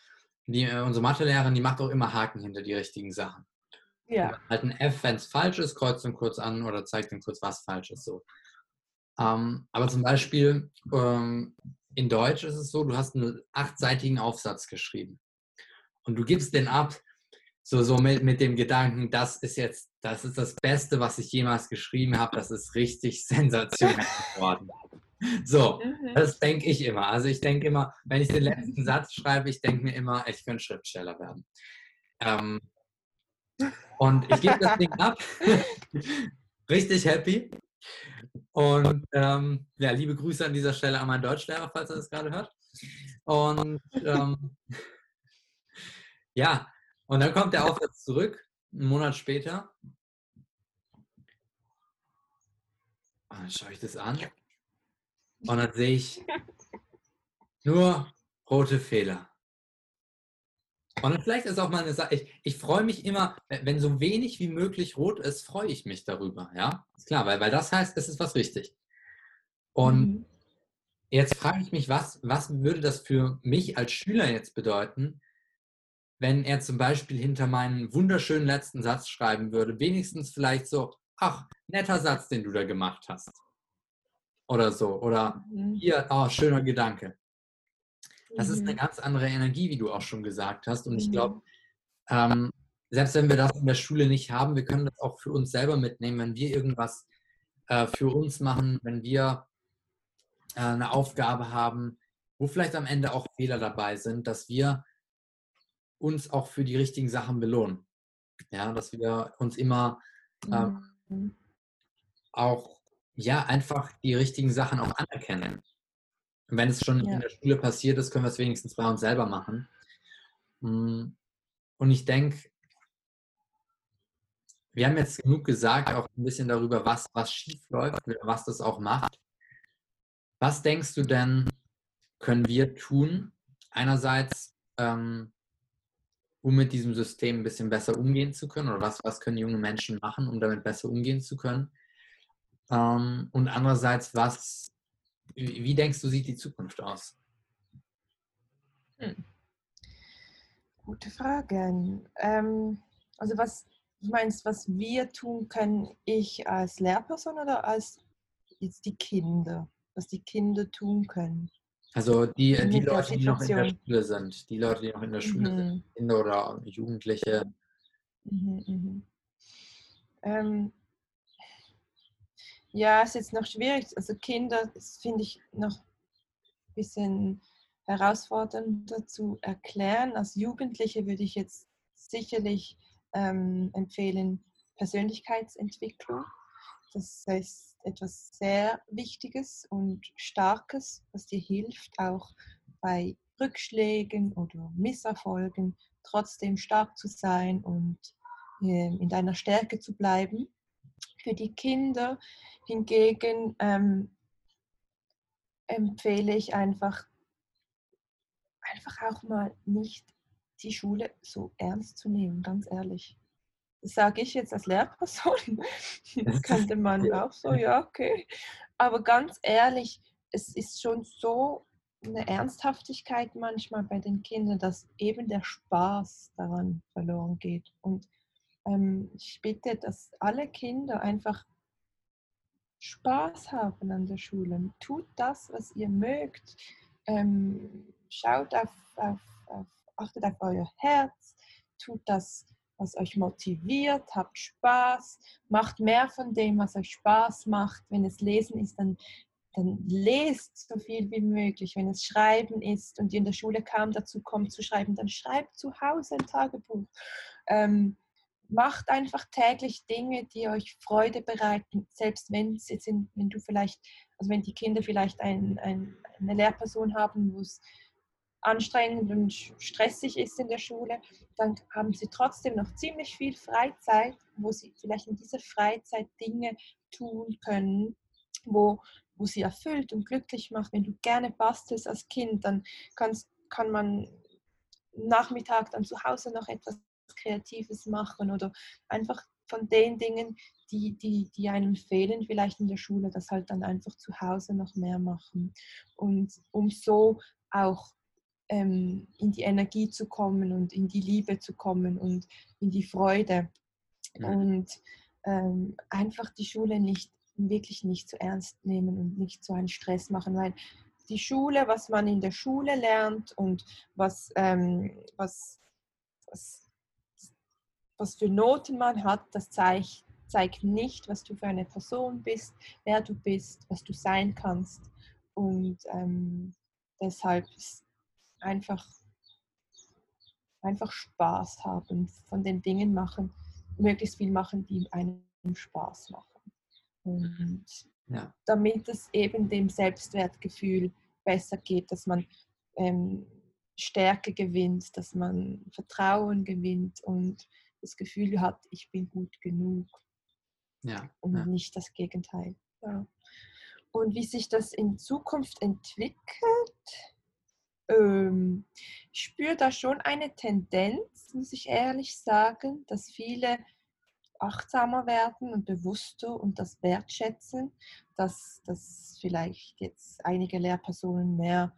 Die, äh, unsere Mathelehrerin, die macht auch immer Haken hinter die richtigen Sachen. Ja. Halt ein F, wenn es falsch ist, kreuzt dann kurz an oder zeigt dann kurz, was falsch ist. So. Ähm, aber zum Beispiel ähm, in Deutsch ist es so, du hast einen achtseitigen Aufsatz geschrieben und du gibst den ab, so, so mit, mit dem Gedanken, das ist jetzt, das ist das Beste, was ich jemals geschrieben habe, das ist richtig sensationell geworden. So, mhm. das denke ich immer. Also ich denke immer, wenn ich den letzten Satz schreibe, ich denke mir immer, ich könnte Schriftsteller werden. Ähm, und ich gebe das Ding ab, richtig happy. Und ähm, ja, liebe Grüße an dieser Stelle an meinen Deutschlehrer, falls er das gerade hört. Und ähm, ja, und dann kommt der Aufsatz zurück, einen Monat später. Dann schaue ich das an. Und dann sehe ich nur rote Fehler. Und vielleicht ist auch mal eine Sache, ich, ich freue mich immer, wenn so wenig wie möglich rot ist, freue ich mich darüber. Ja, ist klar, weil, weil das heißt, es ist was richtig. Und mhm. jetzt frage ich mich, was, was würde das für mich als Schüler jetzt bedeuten, wenn er zum Beispiel hinter meinen wunderschönen letzten Satz schreiben würde, wenigstens vielleicht so, ach, netter Satz, den du da gemacht hast. Oder so. Oder mhm. hier, oh, schöner Gedanke. Das ist eine mhm. ganz andere Energie, wie du auch schon gesagt hast. Und ich glaube, mhm. ähm, selbst wenn wir das in der Schule nicht haben, wir können das auch für uns selber mitnehmen, wenn wir irgendwas äh, für uns machen, wenn wir äh, eine Aufgabe haben, wo vielleicht am Ende auch Fehler dabei sind, dass wir uns auch für die richtigen Sachen belohnen. Ja, dass wir uns immer ähm, auch ja einfach die richtigen Sachen auch anerkennen. Und wenn es schon ja. in der Schule passiert ist, können wir es wenigstens bei uns selber machen. Mm, und ich denke, wir haben jetzt genug gesagt, auch ein bisschen darüber, was, was schief läuft, was das auch macht. Was denkst du denn, können wir tun? Einerseits, ähm, um mit diesem System ein bisschen besser umgehen zu können, oder was, was können junge Menschen machen, um damit besser umgehen zu können? Ähm, und andererseits, was wie denkst du, sieht die Zukunft aus? Hm. Gute Frage. Ähm, also was meinst, was wir tun können, ich als Lehrperson oder als jetzt die Kinder, was die Kinder tun können? Also die, die Leute, die noch in der Schule sind, die Leute, die noch in der Schule mhm. sind, Kinder oder Jugendliche. Mhm, mhm. Ähm, ja, es ist jetzt noch schwierig. Also Kinder, finde ich noch ein bisschen herausfordernder zu erklären. Als Jugendliche würde ich jetzt sicherlich ähm, empfehlen Persönlichkeitsentwicklung. Das ist etwas sehr Wichtiges und Starkes, was dir hilft, auch bei Rückschlägen oder Misserfolgen trotzdem stark zu sein und ähm, in deiner Stärke zu bleiben. Für die Kinder hingegen ähm, empfehle ich einfach, einfach auch mal nicht die Schule so ernst zu nehmen, ganz ehrlich. Das sage ich jetzt als Lehrperson. Das könnte man auch so, ja, okay. Aber ganz ehrlich, es ist schon so eine Ernsthaftigkeit manchmal bei den Kindern, dass eben der Spaß daran verloren geht. Und ähm, ich bitte, dass alle Kinder einfach Spaß haben an der Schule. Tut das, was ihr mögt. Ähm, schaut auf, auf, auf, achtet auf euer Herz. Tut das, was euch motiviert. Habt Spaß. Macht mehr von dem, was euch Spaß macht. Wenn es Lesen ist, dann dann lest so viel wie möglich. Wenn es Schreiben ist und ihr in der Schule kaum dazu kommt zu schreiben, dann schreibt zu Hause ein Tagebuch. Ähm, macht einfach täglich Dinge, die euch Freude bereiten, selbst wenn sie sind, wenn du vielleicht, also wenn die Kinder vielleicht ein, ein, eine Lehrperson haben, wo es anstrengend und stressig ist in der Schule, dann haben sie trotzdem noch ziemlich viel Freizeit, wo sie vielleicht in dieser Freizeit Dinge tun können, wo wo sie erfüllt und glücklich macht. Wenn du gerne bastelst als Kind, dann kannst, kann man Nachmittag dann zu Hause noch etwas Kreatives machen oder einfach von den Dingen, die, die, die einem fehlen, vielleicht in der Schule, das halt dann einfach zu Hause noch mehr machen. Und um so auch ähm, in die Energie zu kommen und in die Liebe zu kommen und in die Freude. Ja. Und ähm, einfach die Schule nicht wirklich nicht zu ernst nehmen und nicht so einen Stress machen, weil die Schule, was man in der Schule lernt und was, ähm, was, was, was für Noten man hat, das zeigt, zeigt nicht, was du für eine Person bist, wer du bist, was du sein kannst. Und ähm, deshalb ist einfach, einfach Spaß haben, von den Dingen machen, möglichst viel machen, die einem Spaß machen. Und ja. damit es eben dem Selbstwertgefühl besser geht, dass man ähm, Stärke gewinnt, dass man Vertrauen gewinnt und das Gefühl hat, ich bin gut genug. Ja, und ja. nicht das Gegenteil. Ja. Und wie sich das in Zukunft entwickelt, ähm, ich spüre da schon eine Tendenz, muss ich ehrlich sagen, dass viele achtsamer werden und bewusster und das wertschätzen, dass, dass vielleicht jetzt einige Lehrpersonen mehr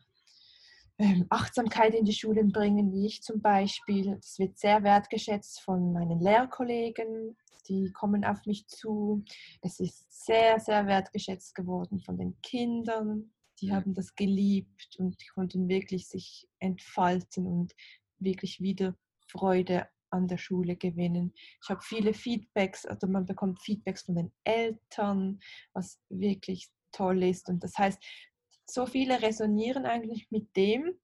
Achtsamkeit in die Schulen bringen, wie ich zum Beispiel. Das wird sehr wertgeschätzt von meinen Lehrkollegen, die kommen auf mich zu. Es ist sehr, sehr wertgeschätzt geworden von den Kindern. Die haben das geliebt und konnten wirklich sich entfalten und wirklich wieder Freude an der Schule gewinnen. Ich habe viele Feedbacks, also man bekommt Feedbacks von den Eltern, was wirklich toll ist. Und das heißt, so viele resonieren eigentlich mit dem.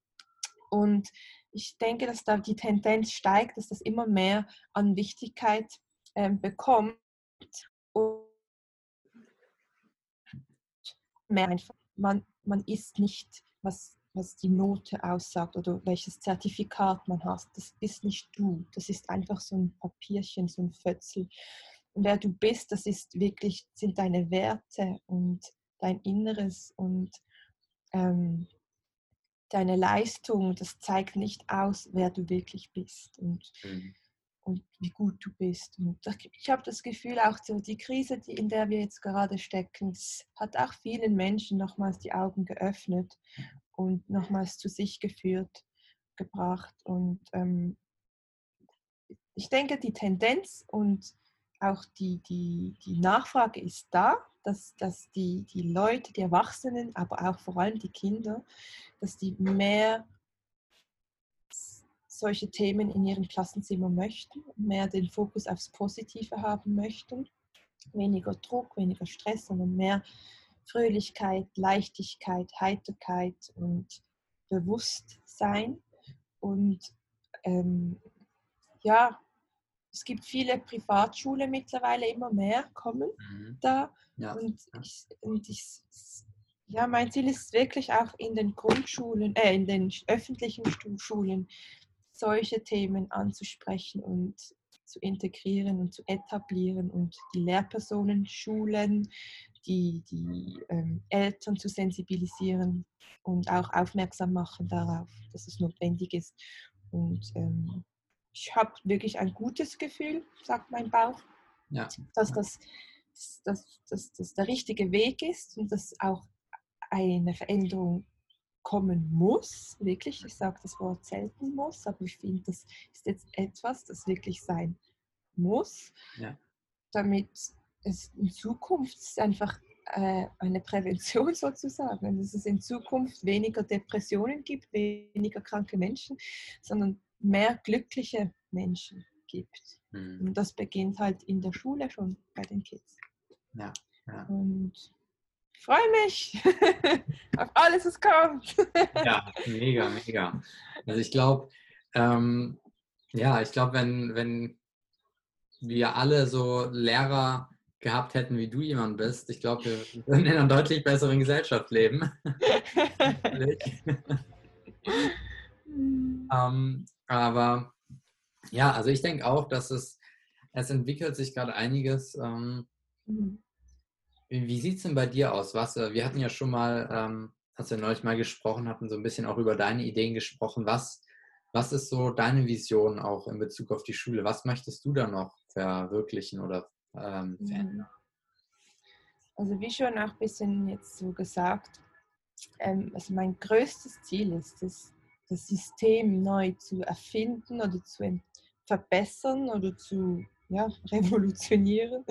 Und ich denke, dass da die Tendenz steigt, dass das immer mehr an Wichtigkeit ähm, bekommt. Und mehr einfach, man, man ist nicht, was was die Note aussagt oder welches Zertifikat man hat. Das bist nicht du. Das ist einfach so ein Papierchen, so ein Fötzel. Und wer du bist, das ist wirklich, sind deine Werte und dein Inneres und ähm, deine Leistung. Das zeigt nicht aus, wer du wirklich bist und, mhm. und wie gut du bist. Und ich habe das Gefühl, auch so die Krise, die, in der wir jetzt gerade stecken, hat auch vielen Menschen nochmals die Augen geöffnet und nochmals zu sich geführt, gebracht. Und ähm, ich denke, die Tendenz und auch die, die, die Nachfrage ist da, dass, dass die, die Leute, die Erwachsenen, aber auch vor allem die Kinder, dass die mehr solche Themen in ihren Klassenzimmer möchten, mehr den Fokus aufs Positive haben möchten, weniger Druck, weniger Stress, sondern mehr Fröhlichkeit, Leichtigkeit, Heiterkeit und Bewusstsein. Und ähm, ja, es gibt viele Privatschulen mittlerweile, immer mehr kommen mhm. da. Ja. Und, ich, und ich, ja, mein Ziel ist wirklich auch in den Grundschulen, äh, in den öffentlichen Schulen solche Themen anzusprechen und zu integrieren und zu etablieren und die Lehrpersonen, Schulen, die, die ähm, Eltern zu sensibilisieren und auch aufmerksam machen darauf, dass es notwendig ist. Und ähm, ich habe wirklich ein gutes Gefühl, sagt mein Bauch, ja. dass, das, dass, dass das der richtige Weg ist und dass auch eine Veränderung kommen muss, wirklich. Ich sage das Wort selten muss, aber ich finde, das ist jetzt etwas, das wirklich sein muss, ja. damit es in Zukunft einfach äh, eine Prävention sozusagen, dass es in Zukunft weniger Depressionen gibt, weniger kranke Menschen, sondern mehr glückliche Menschen gibt. Mhm. Und das beginnt halt in der Schule schon bei den Kids. Ja, ja. Und ich freue mich auf alles, was kommt. ja, mega, mega. Also ich glaube, ähm, ja, ich glaube, wenn, wenn wir alle so Lehrer gehabt hätten, wie du jemand bist, ich glaube, wir würden in einer deutlich besseren Gesellschaft leben. ähm, aber ja, also ich denke auch, dass es, es entwickelt sich gerade einiges. Ähm, mhm. Wie, wie sieht es denn bei dir aus? Was, äh, wir hatten ja schon mal, ähm, als wir neulich mal gesprochen hatten, so ein bisschen auch über deine Ideen gesprochen. Was, was ist so deine Vision auch in Bezug auf die Schule? Was möchtest du da noch verwirklichen oder ähm, mhm. verändern? Also wie schon auch ein bisschen jetzt so gesagt, ähm, also mein größtes Ziel ist es, das System neu zu erfinden oder zu verbessern oder zu ja, revolutionieren.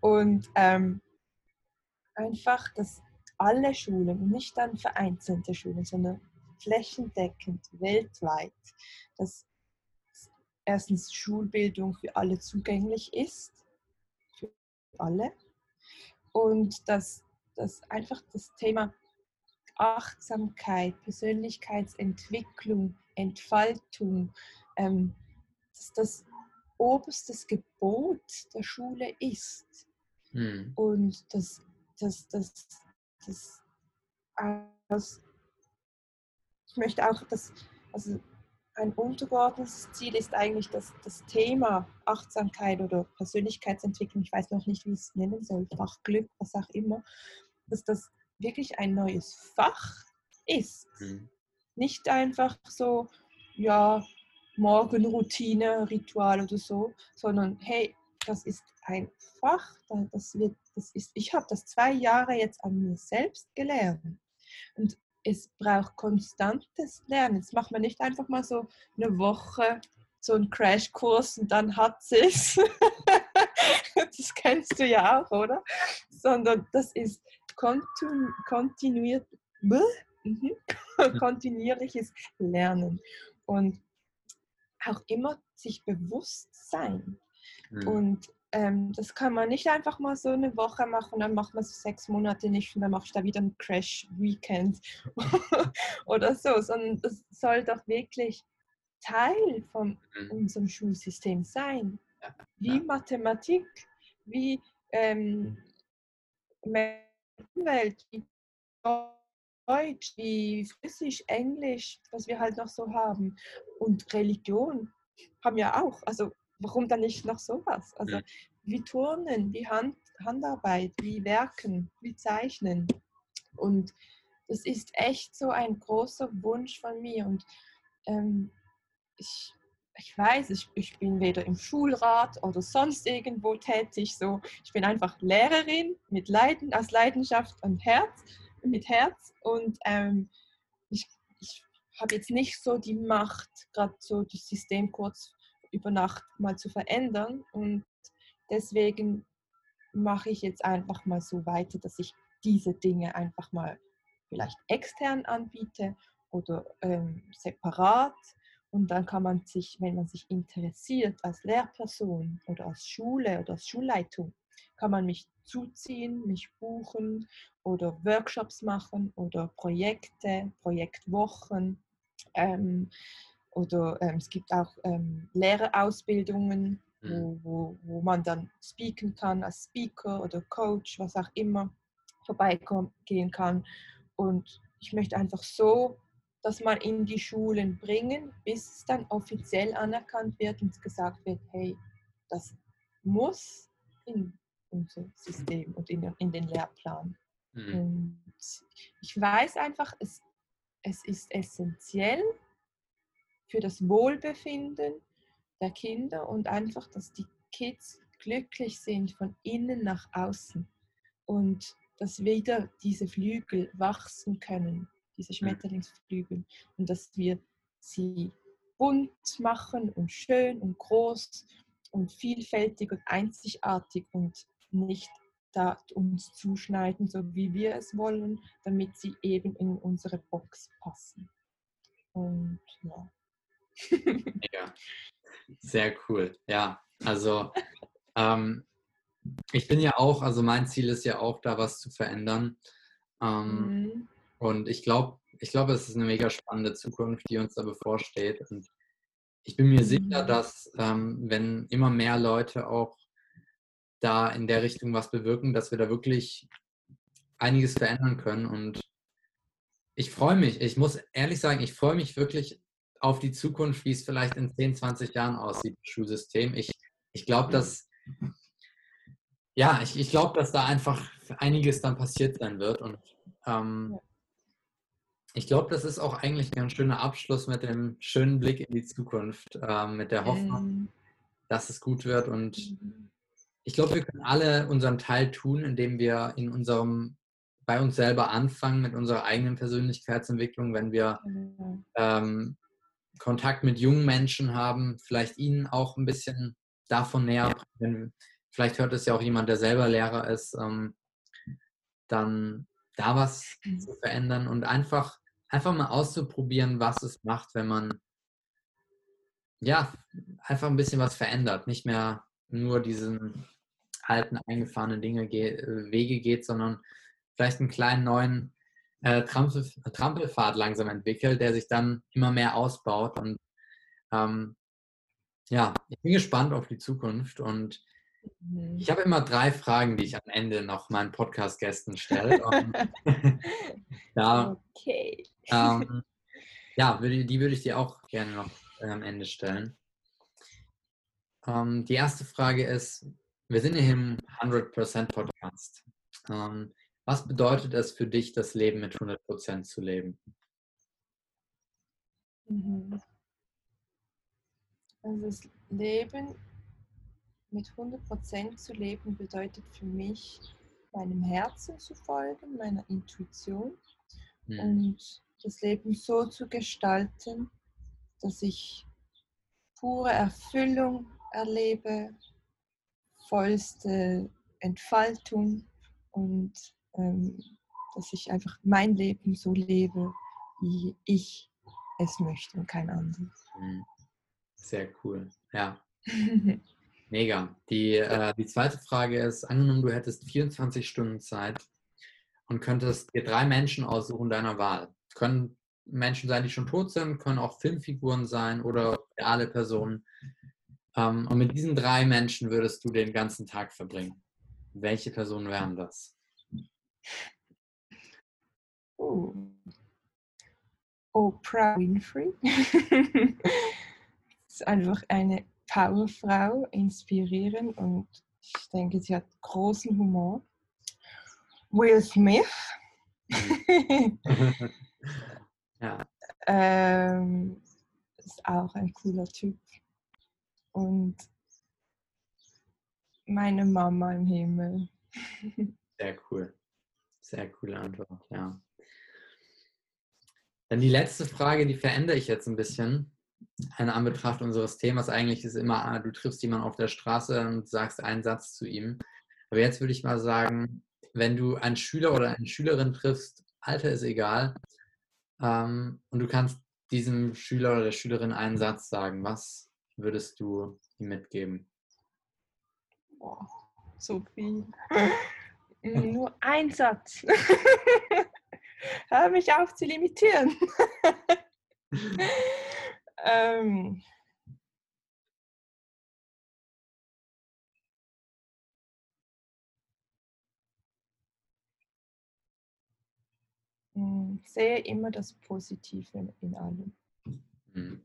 Und ähm, einfach, dass alle Schulen, nicht dann vereinzelte Schulen, sondern flächendeckend, weltweit, dass erstens Schulbildung für alle zugänglich ist, für alle, und dass, dass einfach das Thema Achtsamkeit, Persönlichkeitsentwicklung, Entfaltung, ähm, dass das oberstes Gebot der Schule ist. Mhm. Und dass das, das, das, das, ich möchte auch, dass, also ein untergeordnetes Ziel ist eigentlich dass das Thema Achtsamkeit oder Persönlichkeitsentwicklung, ich weiß noch nicht, wie ich es nennen soll, Fachglück, was auch immer, dass das wirklich ein neues Fach ist. Mhm. Nicht einfach so, ja, Morgenroutine, Ritual oder so, sondern hey, das ist ein Fach, das wird, das ist, ich habe das zwei Jahre jetzt an mir selbst gelernt. Und es braucht konstantes Lernen. Das macht man nicht einfach mal so eine Woche so einen Crashkurs und dann hat es. das kennst du ja auch, oder? Sondern das ist kontinuiert, mhm. kontinuierliches Lernen und auch immer sich bewusst sein. Mhm. Und ähm, das kann man nicht einfach mal so eine Woche machen, dann macht man es sechs Monate nicht und dann mache ich da wieder ein Crash-Weekend oder so, sondern das soll doch wirklich Teil von mhm. unserem Schulsystem sein. Wie Mathematik, wie ähm, Umwelt, wie Deutsch, wie Physisch, Englisch, was wir halt noch so haben. Und Religion haben ja auch. Also warum dann nicht noch sowas? Also wie Turnen, wie Hand, Handarbeit, wie Werken, wie Zeichnen. Und das ist echt so ein großer Wunsch von mir. Und ähm, ich, ich weiß, ich, ich bin weder im Schulrat oder sonst irgendwo tätig. So, ich bin einfach Lehrerin mit Leiden, aus Leidenschaft und Herz, mit Herz. Und ähm, ich, ich habe jetzt nicht so die Macht, gerade so das System kurz über Nacht mal zu verändern. Und deswegen mache ich jetzt einfach mal so weiter, dass ich diese Dinge einfach mal vielleicht extern anbiete oder ähm, separat. Und dann kann man sich, wenn man sich interessiert als Lehrperson oder als Schule oder als Schulleitung, kann man mich zuziehen, mich buchen oder Workshops machen oder Projekte, Projektwochen. Ähm, oder ähm, es gibt auch ähm, Lehrerausbildungen wo, wo, wo man dann speaken kann als Speaker oder Coach, was auch immer, vorbeigehen kann. Und ich möchte einfach so das mal in die Schulen bringen, bis es dann offiziell anerkannt wird und gesagt wird, hey, das muss in unser System und in, in den Lehrplan. Mhm. Und ich weiß einfach, es, es ist essentiell für das Wohlbefinden der Kinder und einfach, dass die Kids glücklich sind von innen nach außen und dass wieder diese Flügel wachsen können diese. Schmetterlingsflügel und dass wir sie bunt machen und schön und groß und vielfältig und einzigartig und nicht da uns zuschneiden, so wie wir es wollen, damit sie eben in unsere Box passen. Und ja. ja. Sehr cool. Ja, also ähm, ich bin ja auch, also mein Ziel ist ja auch, da was zu verändern. Ähm, mhm. Und ich glaube, ich glaube, es ist eine mega spannende Zukunft, die uns da bevorsteht. Und ich bin mir sicher, mhm. dass ähm, wenn immer mehr Leute auch da in der Richtung was bewirken, dass wir da wirklich einiges verändern können. Und ich freue mich, ich muss ehrlich sagen, ich freue mich wirklich auf die Zukunft, wie es vielleicht in 10, 20 Jahren aussieht, das Schulsystem. Ich, ich glaube, dass ja, ich, ich glaube, dass da einfach einiges dann passiert sein wird. Und ähm, ich glaube, das ist auch eigentlich ein ganz schöner Abschluss mit dem schönen Blick in die Zukunft, äh, mit der Hoffnung, ähm. dass es gut wird. Und mhm. ich glaube, wir können alle unseren Teil tun, indem wir in unserem, bei uns selber anfangen mit unserer eigenen Persönlichkeitsentwicklung, wenn wir mhm. ähm, Kontakt mit jungen Menschen haben, vielleicht ihnen auch ein bisschen davon näher bringen. Vielleicht hört es ja auch jemand, der selber Lehrer ist, ähm, dann da was mhm. zu verändern und einfach einfach mal auszuprobieren, was es macht, wenn man ja einfach ein bisschen was verändert, nicht mehr nur diesen alten eingefahrenen Dinge äh, Wege geht, sondern vielleicht einen kleinen neuen äh, Trampel, Trampelpfad langsam entwickelt, der sich dann immer mehr ausbaut. Und ähm, ja, ich bin gespannt auf die Zukunft und Mhm. Ich habe immer drei Fragen, die ich am Ende noch meinen Podcast-Gästen stelle. da, okay. Ähm, ja, die würde ich dir auch gerne noch äh, am Ende stellen. Ähm, die erste Frage ist, wir sind hier im 100% Podcast. Ähm, was bedeutet es für dich, das Leben mit 100% zu leben? Mhm. Also das Leben mit 100% zu leben bedeutet für mich, meinem Herzen zu folgen, meiner Intuition mhm. und das Leben so zu gestalten, dass ich pure Erfüllung erlebe, vollste Entfaltung und ähm, dass ich einfach mein Leben so lebe, wie ich es möchte und kein anderes. Mhm. Sehr cool, ja. Mega. Die, äh, die zweite Frage ist, angenommen, du hättest 24 Stunden Zeit und könntest dir drei Menschen aussuchen deiner Wahl. Können Menschen sein, die schon tot sind, können auch Filmfiguren sein oder reale Personen. Ähm, und mit diesen drei Menschen würdest du den ganzen Tag verbringen. Welche Personen wären das? Oh. Oprah Winfrey. das ist einfach eine Powerfrau inspirieren und ich denke, sie hat großen Humor. Will Smith. ja. ähm, ist auch ein cooler Typ. Und meine Mama im Himmel. Sehr cool. Sehr coole Antwort, ja. Dann die letzte Frage, die verändere ich jetzt ein bisschen in Anbetracht unseres Themas, eigentlich ist immer, ah, du triffst jemanden auf der Straße und sagst einen Satz zu ihm. Aber jetzt würde ich mal sagen, wenn du einen Schüler oder eine Schülerin triffst, Alter ist egal, ähm, und du kannst diesem Schüler oder der Schülerin einen Satz sagen, was würdest du ihm mitgeben? Boah, so viel. Nur ein Satz. Hör mich auf zu limitieren. Ähm, sehe immer das Positive in allem. Mhm.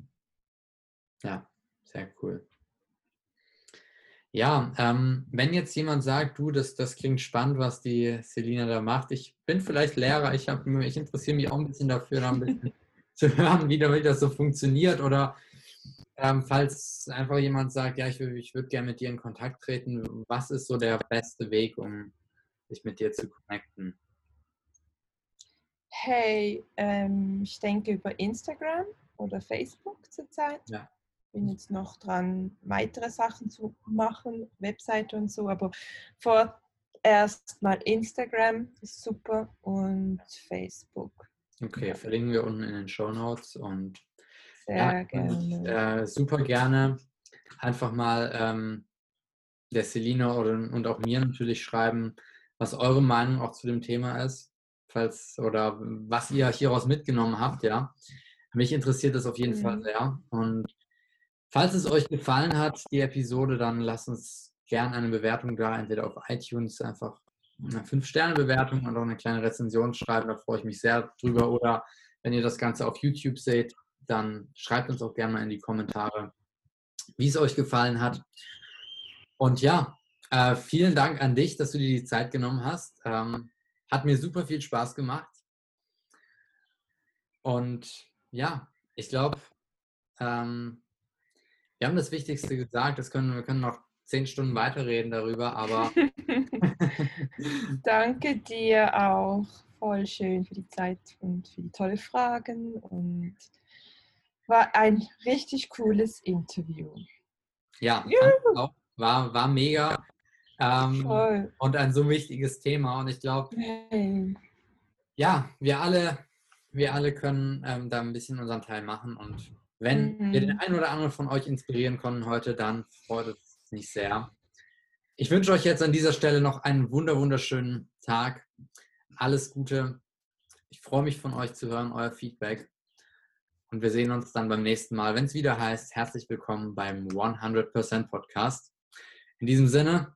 Ja, sehr cool. Ja, ähm, wenn jetzt jemand sagt, du, das, das klingt spannend, was die Selina da macht. Ich bin vielleicht Lehrer, ich, ich interessiere mich auch ein bisschen dafür, da ein bisschen zu hören, wie, wie das so funktioniert. Oder ähm, falls einfach jemand sagt, ja, ich, ich würde gerne mit dir in Kontakt treten, was ist so der beste Weg, um sich mit dir zu connecten? Hey, ähm, ich denke über Instagram oder Facebook zurzeit. Ja bin jetzt noch dran, weitere Sachen zu machen, Webseite und so, aber vorerst mal Instagram ist super und Facebook. Okay, verlinken wir unten in den Show Notes und sehr ja, gerne. Äh, super gerne einfach mal ähm, der Selina und auch mir natürlich schreiben, was eure Meinung auch zu dem Thema ist, falls oder was ihr hieraus mitgenommen habt, ja. Mich interessiert das auf jeden mhm. Fall sehr. Und Falls es euch gefallen hat, die Episode, dann lasst uns gerne eine Bewertung da, entweder auf iTunes einfach eine 5-Sterne-Bewertung und auch eine kleine Rezension schreiben, da freue ich mich sehr drüber. Oder wenn ihr das Ganze auf YouTube seht, dann schreibt uns auch gerne mal in die Kommentare, wie es euch gefallen hat. Und ja, äh, vielen Dank an dich, dass du dir die Zeit genommen hast. Ähm, hat mir super viel Spaß gemacht. Und ja, ich glaube, ähm, wir haben das Wichtigste gesagt, das können, wir können noch zehn Stunden weiterreden darüber, aber. Danke dir auch. Voll schön für die Zeit und für die tolle Fragen und war ein richtig cooles Interview. Ja, war, war mega. Ähm, und ein so wichtiges Thema. Und ich glaube, hey. ja, wir alle, wir alle können ähm, da ein bisschen unseren Teil machen und wenn mhm. wir den einen oder anderen von euch inspirieren konnten heute, dann freut es mich sehr. Ich wünsche euch jetzt an dieser Stelle noch einen wunder wunderschönen Tag. Alles Gute. Ich freue mich von euch zu hören, euer Feedback. Und wir sehen uns dann beim nächsten Mal, wenn es wieder heißt, herzlich willkommen beim 100% Podcast. In diesem Sinne,